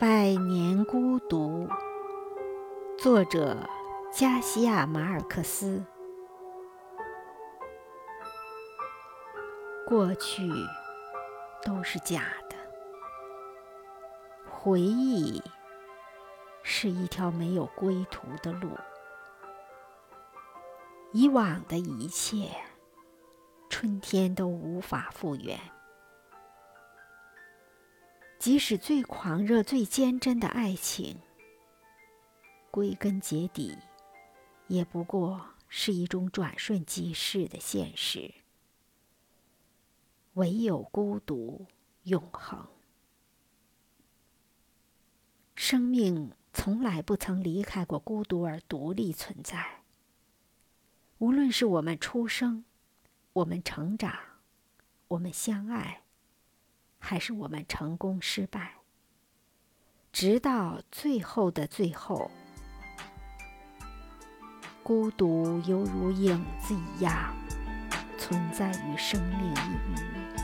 百年孤独，作者加西亚·马尔克斯。过去都是假的，回忆是一条没有归途的路。以往的一切，春天都无法复原。即使最狂热、最坚贞的爱情，归根结底，也不过是一种转瞬即逝的现实。唯有孤独永恒。生命从来不曾离开过孤独而独立存在。无论是我们出生，我们成长，我们相爱。还是我们成功失败，直到最后的最后，孤独犹如影子一样存在于生命里。